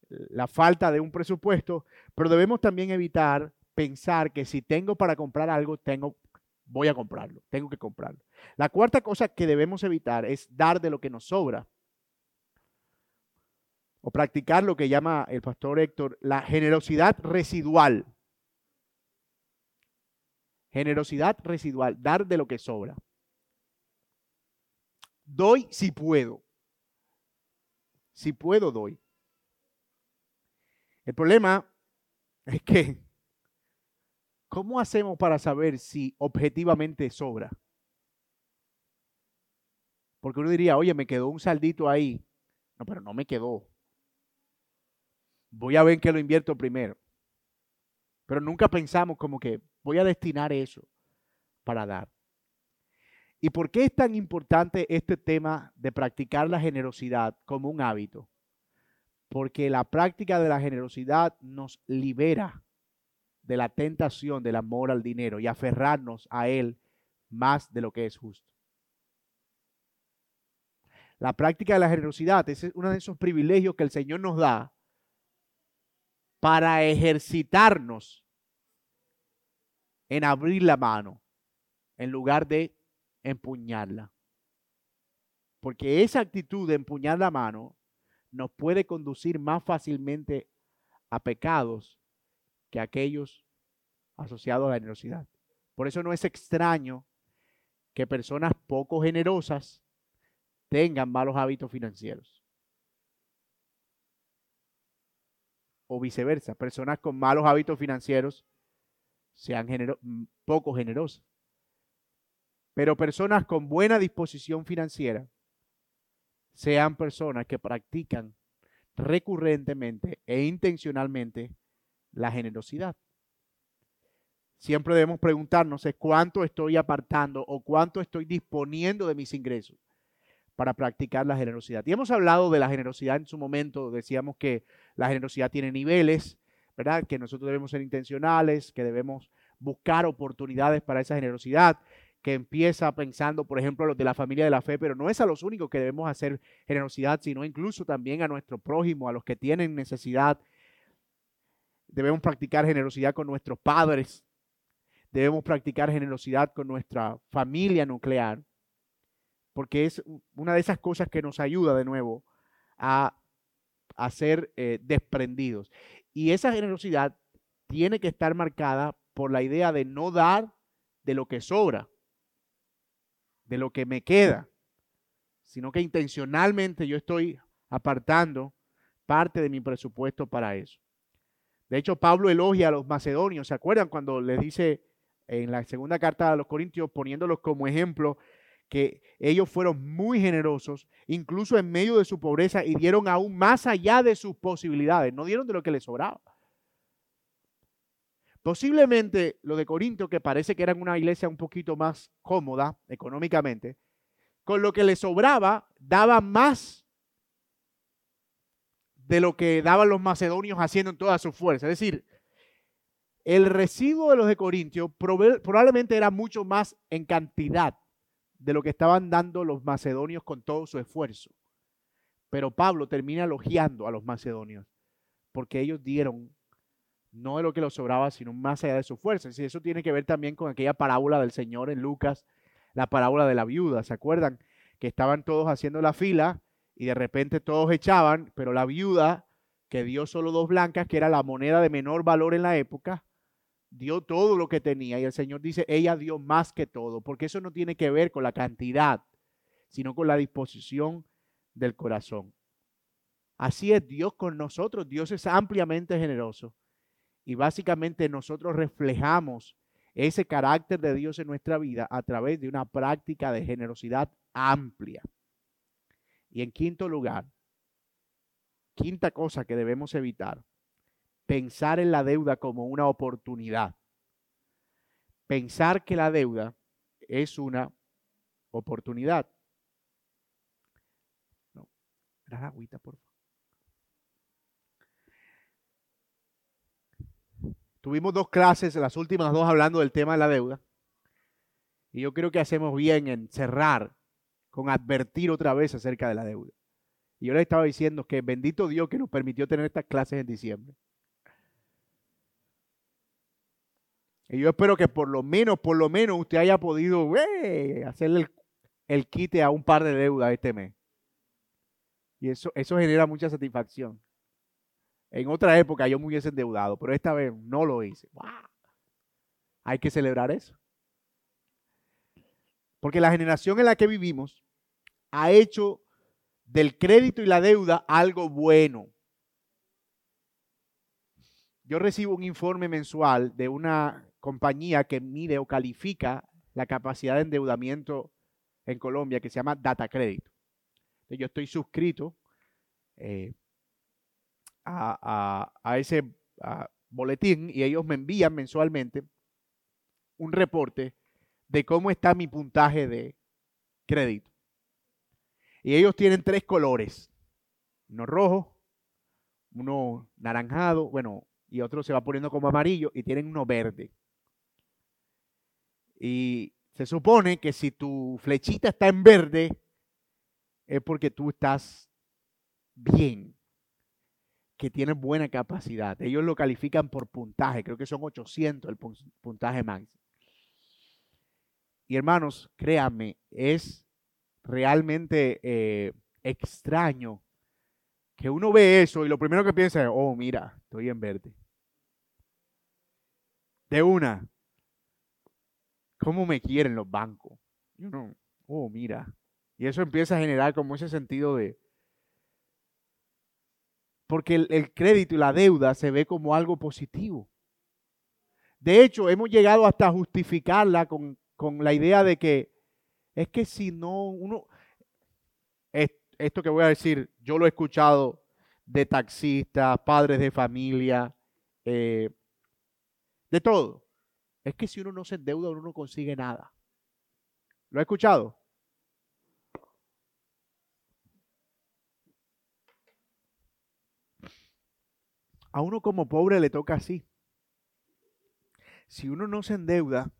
la falta de un presupuesto, pero debemos también evitar pensar que si tengo para comprar algo, tengo, voy a comprarlo, tengo que comprarlo. La cuarta cosa que debemos evitar es dar de lo que nos sobra. O practicar lo que llama el pastor Héctor la generosidad residual. Generosidad residual, dar de lo que sobra. Doy si puedo. Si puedo, doy. El problema es que, ¿cómo hacemos para saber si objetivamente sobra? Porque uno diría, oye, me quedó un saldito ahí. No, pero no me quedó. Voy a ver que lo invierto primero. Pero nunca pensamos como que voy a destinar eso para dar. ¿Y por qué es tan importante este tema de practicar la generosidad como un hábito? Porque la práctica de la generosidad nos libera de la tentación del amor al dinero y aferrarnos a él más de lo que es justo. La práctica de la generosidad es uno de esos privilegios que el Señor nos da para ejercitarnos en abrir la mano en lugar de empuñarla. Porque esa actitud de empuñar la mano nos puede conducir más fácilmente a pecados que aquellos asociados a la generosidad. Por eso no es extraño que personas poco generosas tengan malos hábitos financieros. O viceversa, personas con malos hábitos financieros sean mm, poco generosas. Pero personas con buena disposición financiera sean personas que practican recurrentemente e intencionalmente la generosidad. Siempre debemos preguntarnos cuánto estoy apartando o cuánto estoy disponiendo de mis ingresos para practicar la generosidad. Y hemos hablado de la generosidad en su momento, decíamos que la generosidad tiene niveles, ¿verdad? Que nosotros debemos ser intencionales, que debemos buscar oportunidades para esa generosidad, que empieza pensando, por ejemplo, a los de la familia de la fe, pero no es a los únicos que debemos hacer generosidad, sino incluso también a nuestro prójimo, a los que tienen necesidad. Debemos practicar generosidad con nuestros padres, debemos practicar generosidad con nuestra familia nuclear porque es una de esas cosas que nos ayuda de nuevo a, ser eh, desprendidos. Y esa generosidad tiene que estar marcada por la idea de no dar de lo que sobra, de lo que me queda, sino que intencionalmente yo estoy apartando parte de mi presupuesto para eso. De hecho, Pablo elogia a los macedonios, ¿se acuerdan cuando les dice en la segunda carta a los Corintios, poniéndolos como ejemplo, que ellos fueron muy generosos, incluso en medio de su pobreza, y dieron aún más allá de sus posibilidades, no dieron de lo que les sobraba. Posiblemente lo de Corinto, que parece que eran una iglesia un poquito más cómoda económicamente, con lo que les sobraba, daba más de lo que daban los macedonios haciendo en toda su fuerza. Es decir, el residuo de los de Corintio probablemente era mucho más en cantidad de lo que estaban dando los macedonios con todo su esfuerzo. Pero Pablo termina elogiando a los macedonios porque ellos dieron no de lo que les sobraba, sino más allá de su fuerza. Y eso tiene que ver también con aquella parábola del Señor en Lucas, la parábola de la viuda. ¿Se acuerdan? Que estaban todos haciendo la fila y de repente todos echaban, pero la viuda, que dio solo dos blancas, que era la moneda de menor valor en la época, dio todo lo que tenía y el Señor dice, ella dio más que todo, porque eso no tiene que ver con la cantidad, sino con la disposición del corazón. Así es Dios con nosotros, Dios es ampliamente generoso y básicamente nosotros reflejamos ese carácter de Dios en nuestra vida a través de una práctica de generosidad amplia. Y en quinto lugar, quinta cosa que debemos evitar, pensar en la deuda como una oportunidad. Pensar que la deuda es una oportunidad. No, la agüita, por favor. Tuvimos dos clases, las últimas dos hablando del tema de la deuda. Y yo creo que hacemos bien en cerrar con advertir otra vez acerca de la deuda. Y yo le estaba diciendo que bendito Dios que nos permitió tener estas clases en diciembre. Y yo espero que por lo menos, por lo menos usted haya podido hacerle el, quite a un par de deudas este mes. Y eso, eso genera mucha satisfacción. En otra época yo me hubiese endeudado, pero esta vez no lo hice. Hay que celebrar eso. Porque la generación en la que vivimos ha hecho del crédito y la deuda algo bueno. yo recibo un informe mensual de una compañía que mide o califica la capacidad de endeudamiento en Colombia que se llama Data Credit. Yo estoy suscrito eh, a, ese boletín y ellos me envían mensualmente un reporte de cómo está mi puntaje de crédito. Y ellos tienen tres colores, uno rojo, uno naranjado, bueno, y otro se va poniendo como amarillo y tienen uno verde. Y se supone que si tu flechita está en verde, es porque tú estás bien, que tienes buena capacidad. Ellos lo califican por puntaje, creo que son 800 el puntaje máximo. Y hermanos, créanme, es realmente eh, extraño que uno ve eso y lo primero que piensa es, oh, mira, estoy en verde. De una, ¿cómo me quieren los bancos? Y uno, oh, mira. Y eso empieza a generar como ese sentido de... Porque el, el crédito y la deuda se ve como algo positivo. De hecho, hemos llegado hasta justificarla con, con la idea de que es que si no uno, esto que voy a decir, yo lo he escuchado de taxistas, padres de familia, eh, de todo. Es que si uno no se endeuda, uno no consigue nada. ¿Lo he escuchado? A uno como pobre le toca así. Si uno no se endeuda,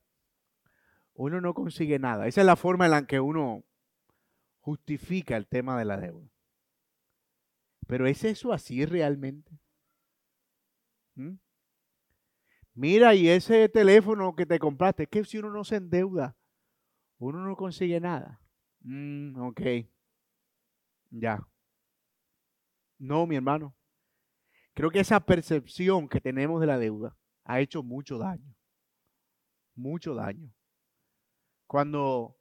uno no consigue nada. Esa es la forma en la que uno justifica el tema de la deuda. Pero ¿es eso así realmente? ¿Mm? Mira, y ese teléfono que te compraste, es que si uno no se endeuda, uno no consigue nada. Mm, ok. Ya. No, mi hermano. Creo que esa percepción que tenemos de la deuda ha hecho mucho daño. Mucho daño. Cuando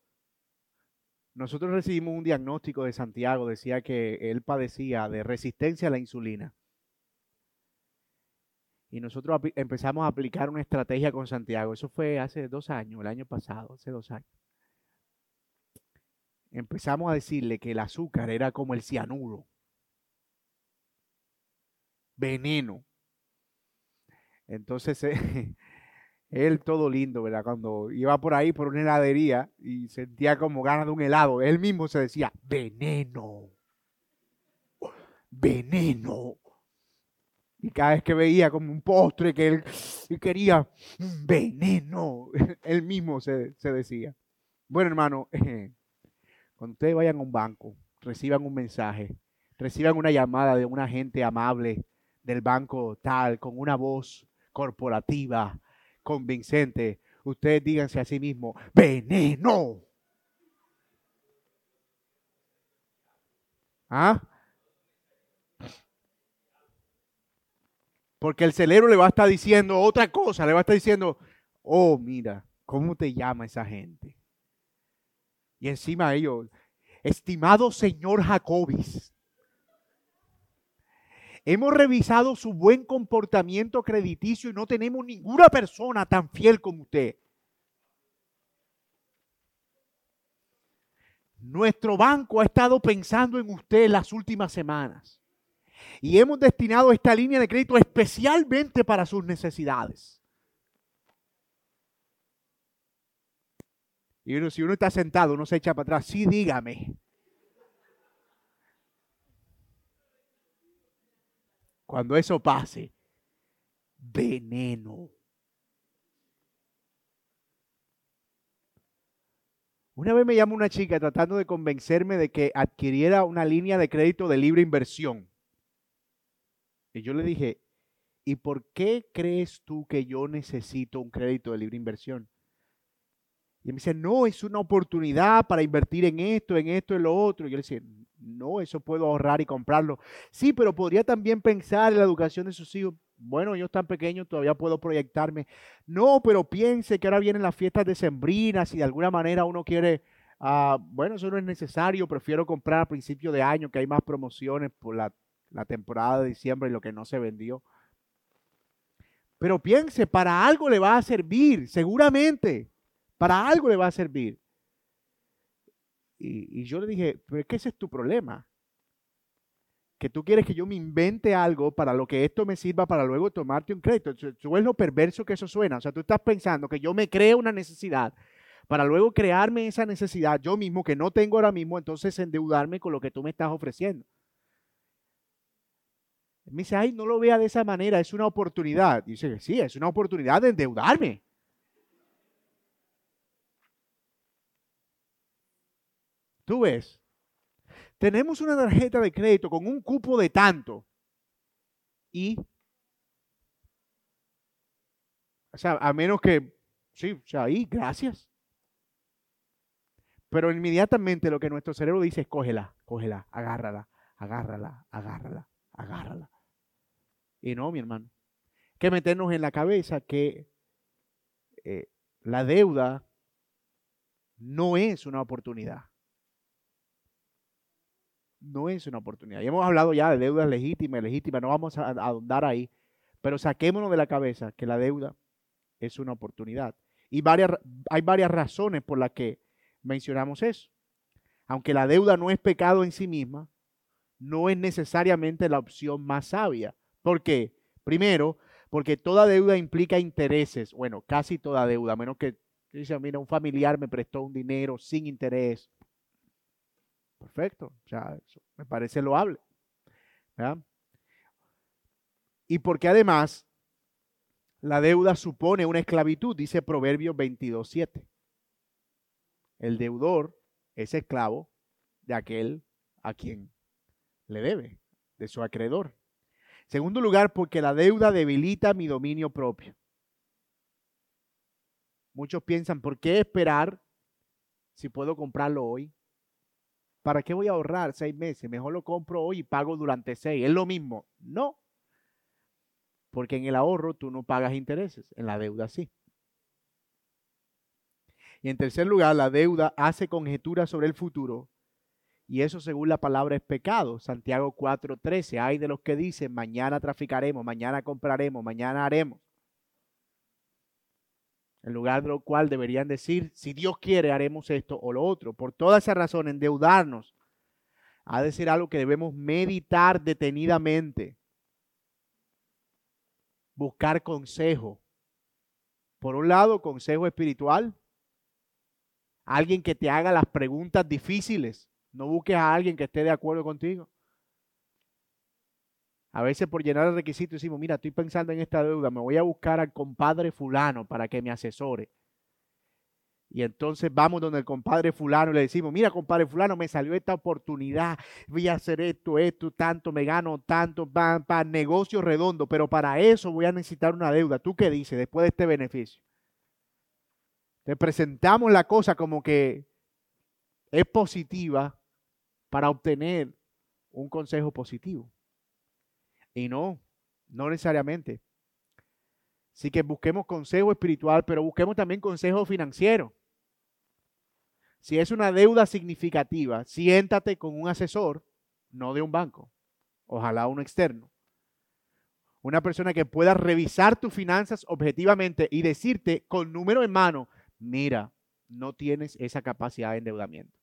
nosotros recibimos un diagnóstico de Santiago, decía que él padecía de resistencia a la insulina. Y nosotros empezamos a aplicar una estrategia con Santiago. Eso fue hace dos años, el año pasado, hace dos años. Empezamos a decirle que el azúcar era como el cianuro. Veneno. Entonces, Él todo lindo, ¿verdad? Cuando iba por ahí por una heladería y sentía como ganas de un helado, él mismo se decía, veneno, veneno. Y cada vez que veía como un postre que él quería, veneno, él mismo se, decía. Bueno, hermano, cuando ustedes vayan a un banco, reciban un mensaje, reciban una llamada de un agente amable del banco tal, con una voz corporativa, convincente, ustedes díganse a sí mismo, veneno. ¿Ah? Porque el cerebro le va a estar diciendo otra cosa, le va a estar diciendo, oh, mira, ¿cómo te llama esa gente? Y encima ellos, estimado señor Jacobis, Hemos revisado su buen comportamiento crediticio y no tenemos ninguna persona tan fiel como usted. Nuestro banco ha estado pensando en usted las últimas semanas y hemos destinado esta línea de crédito especialmente para sus necesidades. Y si uno está sentado, uno se echa para atrás, sí, dígame. Cuando eso pase, veneno. Una vez me llamó una chica tratando de convencerme de que adquiriera una línea de crédito de libre inversión. Y yo le dije, ¿y por qué crees tú que yo necesito un crédito de libre inversión? Y me dice, no, es una oportunidad para invertir en esto, en esto, en lo otro. Y yo le decía, no, eso puedo ahorrar y comprarlo. Sí, pero podría también pensar en la educación de sus hijos. Bueno, ellos tan pequeños, todavía puedo proyectarme. No, pero piense que ahora vienen las fiestas decembrinas y de alguna manera uno quiere, ah, bueno, eso no es necesario, prefiero comprar a principio de año que hay más promociones por la, la temporada de diciembre y lo que no se vendió. Pero piense, para algo le va a servir, seguramente. Para algo le va a servir. Y, yo le dije, pero es ese es tu problema. Que tú quieres que yo me invente algo para lo que esto me sirva para luego tomarte un crédito. Tú es lo perverso que eso suena. O sea, tú estás pensando que yo me creo una necesidad para luego crearme esa necesidad yo mismo que no tengo ahora mismo, entonces endeudarme con lo que tú me estás ofreciendo. Me dice, ay, no lo vea de esa manera, es una oportunidad. Dice, sí, es una oportunidad de endeudarme. Tú ves, tenemos una tarjeta de crédito con un cupo de tanto y, o sea, a menos que, sí, o sea, ahí, gracias. Pero inmediatamente lo que nuestro cerebro dice es cógela, cógela, agárrala, agárrala, agárrala, agárrala. Y no, mi hermano. Que meternos en la cabeza que eh, la deuda no es una oportunidad no es una oportunidad. Y hemos hablado ya de deudas legítimas, ilegítimas, no vamos a ahondar ahí, pero saquémonos de la cabeza que la deuda es una oportunidad. Y hay varias razones por las que mencionamos eso. Aunque la deuda no es pecado en sí misma, no es necesariamente la opción más sabia. ¿Por qué? Primero, porque toda deuda implica intereses. Bueno, casi toda deuda, a menos que dice, mira, un familiar me prestó un dinero sin interés. Perfecto. O sea, eso me parece loable. Y porque además la deuda supone una esclavitud, dice Proverbios 22.7. El deudor es esclavo de aquel a quien le debe, de su acreedor. Segundo lugar, porque la deuda debilita mi dominio propio. Muchos piensan, ¿por qué esperar si puedo comprarlo hoy? ¿Para qué voy a ahorrar seis meses? Mejor lo compro hoy y pago durante seis. Es lo mismo. No. Porque en el ahorro tú no pagas intereses, en la deuda sí. Y en tercer lugar, la deuda hace conjeturas sobre el futuro. Y eso según la palabra es pecado. Santiago 4:13. Hay de los que dicen, mañana traficaremos, mañana compraremos, mañana haremos. En lugar de lo cual deberían decir, si Dios quiere, haremos esto o lo otro. Por toda esa razón, endeudarnos ha de ser algo que debemos meditar detenidamente. Buscar consejo. Por un lado, consejo espiritual. Alguien que te haga las preguntas difíciles. No busques a alguien que esté de acuerdo contigo. A veces por llenar el requisito decimos, mira, estoy pensando en esta deuda, me voy a buscar al compadre fulano para que me asesore. Y entonces vamos donde el compadre fulano y le decimos, mira, compadre fulano, me salió esta oportunidad, voy a hacer esto, esto, tanto, me gano tanto, para, negocio redondo, pero para eso voy a necesitar una deuda. ¿Tú qué dices después de este beneficio? Te presentamos la cosa como que es positiva para obtener un consejo positivo. Y no, no necesariamente. Así que busquemos consejo espiritual, pero busquemos también consejo financiero. Si es una deuda significativa, siéntate con un asesor, no de un banco, ojalá uno externo. Una persona que pueda revisar tus finanzas objetivamente y decirte con número en mano, mira, no tienes esa capacidad de endeudamiento.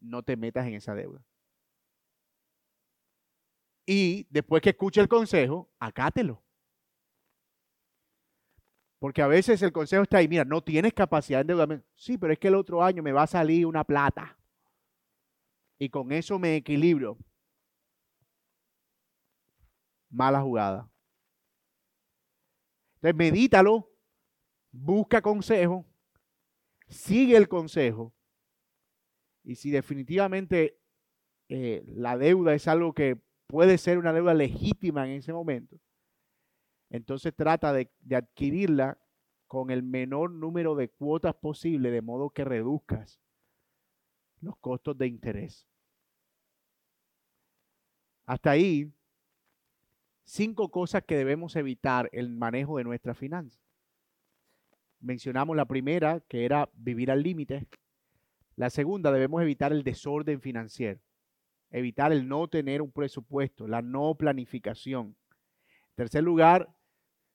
No te metas en esa deuda. Y después que escuche el consejo, acátelo. Porque a veces el consejo está ahí, mira, no tienes capacidad de endeudamiento. Sí, pero es que el otro año me va a salir una plata. Y con eso me equilibrio. Mala jugada. Entonces medítalo, busca consejo, sigue el consejo. Y si definitivamente eh, la deuda es algo que puede ser una deuda legítima en ese momento, entonces trata de, adquirirla con el menor número de cuotas posible, de modo que reduzcas los costos de interés. Hasta ahí, cinco cosas que debemos evitar el manejo de nuestras finanzas. Mencionamos la primera, que era vivir al límite. La segunda, debemos evitar el desorden financiero evitar el no tener un presupuesto, la no planificación. En tercer lugar,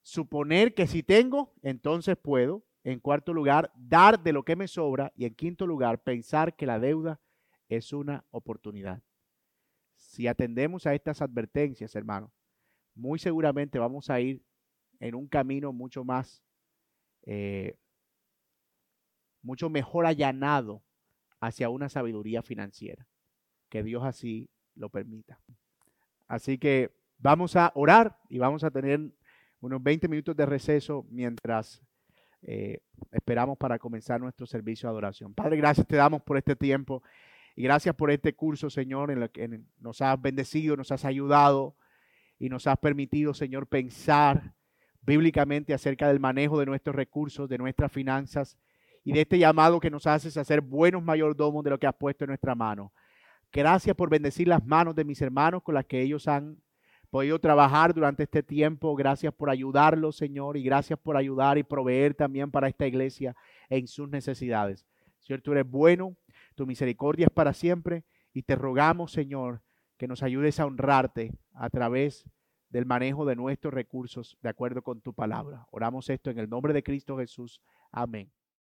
suponer que si tengo, entonces puedo. En cuarto lugar, dar de lo que me sobra. Y en quinto lugar, pensar que la deuda es una oportunidad. Si atendemos a estas advertencias, hermano, muy seguramente vamos a ir en un camino mucho más, eh, mucho mejor allanado hacia una sabiduría financiera. Que Dios así lo permita. Así que vamos a orar y vamos a tener unos 20 minutos de receso mientras eh, esperamos para comenzar nuestro servicio de adoración. Padre, gracias te damos por este tiempo y gracias por este curso, Señor, en el que nos has bendecido, nos has ayudado y nos has permitido, Señor, pensar bíblicamente acerca del manejo de nuestros recursos, de nuestras finanzas y de este llamado que nos haces a ser buenos mayordomos de lo que has puesto en nuestra mano. Gracias por bendecir las manos de mis hermanos con las que ellos han podido trabajar durante este tiempo. Gracias por ayudarlos, Señor, y gracias por ayudar y proveer también para esta iglesia en sus necesidades. Señor, tú eres bueno, tu misericordia es para siempre y te rogamos, Señor, que nos ayudes a honrarte a través del manejo de nuestros recursos de acuerdo con tu palabra. Oramos esto en el nombre de Cristo Jesús. Amén.